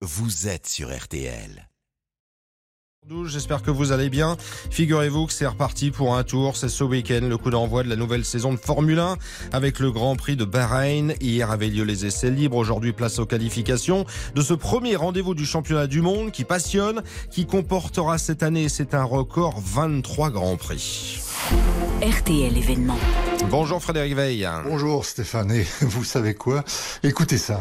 vous êtes sur RTL. J'espère que vous allez bien. Figurez-vous que c'est reparti pour un tour. C'est ce week-end le coup d'envoi de la nouvelle saison de Formule 1 avec le Grand Prix de Bahreïn. Hier avaient lieu les essais libres. Aujourd'hui, place aux qualifications de ce premier rendez-vous du championnat du monde qui passionne, qui comportera cette année, c'est un record, 23 Grands Prix. RTL événement. Bonjour Frédéric Veil. Bonjour Stéphane. Et vous savez quoi? Écoutez ça.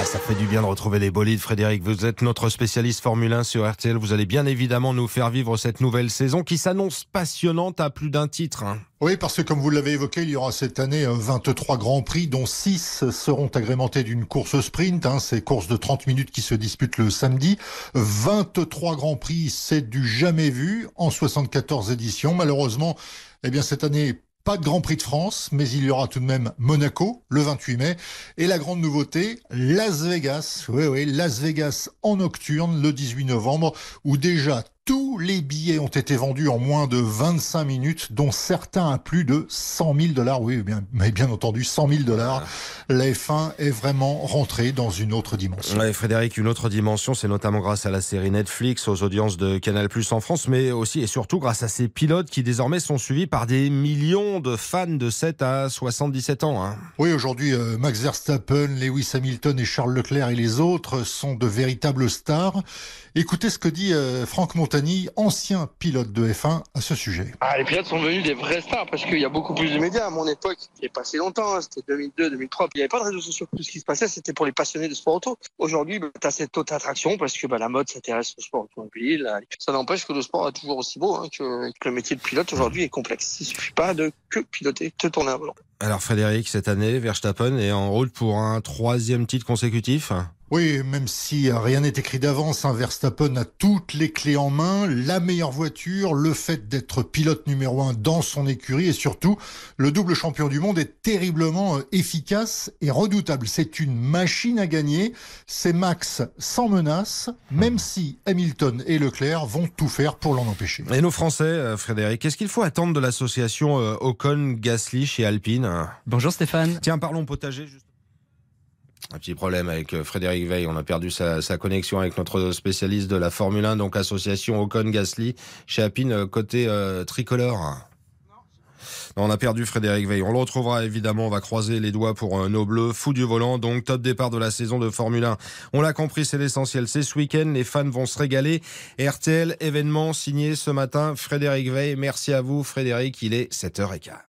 Ah, ça fait du bien de retrouver les bolides. Frédéric, vous êtes notre spécialiste Formule 1 sur RTL. Vous allez bien évidemment nous faire vivre cette nouvelle saison qui s'annonce passionnante à plus d'un titre. hein. Oui, parce que comme vous l'avez évoqué, il y aura cette année euh, 23 grands prix, dont 6 seront agrémentés d'une course sprint. Hein, ces courses de 30 minutes qui se disputent le samedi. 23 grands prix, c'est du jamais vu en 74 éditions. Malheureusement, eh bien cette année, pas de Grand Prix de France, mais il y aura tout de même Monaco le 28 mai. Et la grande nouveauté, Las Vegas. Oui, oui, Las Vegas en nocturne le 18 novembre, où déjà tous les billets ont été vendus en moins de 25 minutes, dont certains à plus de 100 000 dollars. Oui, bien, mais bien entendu, 100 000 dollars. La F1 est vraiment rentrée dans une autre dimension. Ouais, Frédéric, une autre dimension, c'est notamment grâce à la série Netflix, aux audiences de Canal Plus en France, mais aussi et surtout grâce à ces pilotes qui désormais sont suivis par des millions de fans de 7 à 77 ans. hein. Oui, aujourd'hui, euh, Max Verstappen, Lewis Hamilton et Charles Leclerc et les autres sont de véritables stars. Écoutez ce que dit euh, Franck Ancien pilote de F1, à ce sujet. Ah, les pilotes sont devenus des vrais stars parce qu'il y a beaucoup plus de médias. À mon époque, il n'y a pas si longtemps, hein, c'était 2002, 2003. Il n'y avait pas de réseaux sociaux. Tout ce qui se passait, c'était pour les passionnés de sport auto. Aujourd'hui, bah, tu as cette haute attraction parce que bah, la mode s'intéresse au sport automobile. Ça n'empêche que le sport est toujours aussi beau, hein, que, que le métier de pilote aujourd'hui est complexe. Il suffit pas de que piloter, te tourner un volant. Alors Frédéric, cette année, Verstappen est en route pour un troisième titre consécutif. Oui, même si rien n'est écrit d'avance, hein, Verstappen a toutes les clés en main, la meilleure voiture, le fait d'être pilote numéro un dans son écurie et surtout, le double champion du monde est terriblement euh, efficace et redoutable. C'est une machine à gagner. C'est Max sans menace, même si Hamilton et Leclerc vont tout faire pour l'en empêcher. Et nos Français, euh, Frédéric, qu'est-ce qu'il faut attendre de l'association euh, Ocon-Gasly chez Alpine? Bonjour Stéphane. Tiens, parlons potager. Un petit problème avec euh, Frédéric Veil. On a perdu sa, connexion avec notre spécialiste de la Formule 1, donc association Ocon-Gasly chez Alpine, euh, côté euh, tricolore. Non, on a perdu Frédéric Veil. On le retrouvera évidemment. On va croiser les doigts pour nos bleus fou du volant. Donc top départ de la saison de Formule 1. On l'a compris, c'est l'essentiel. C'est ce week-end. Les fans vont se régaler. RTL événement signé ce matin. Frédéric Veil. Merci à vous, Frédéric. Il est 7h15.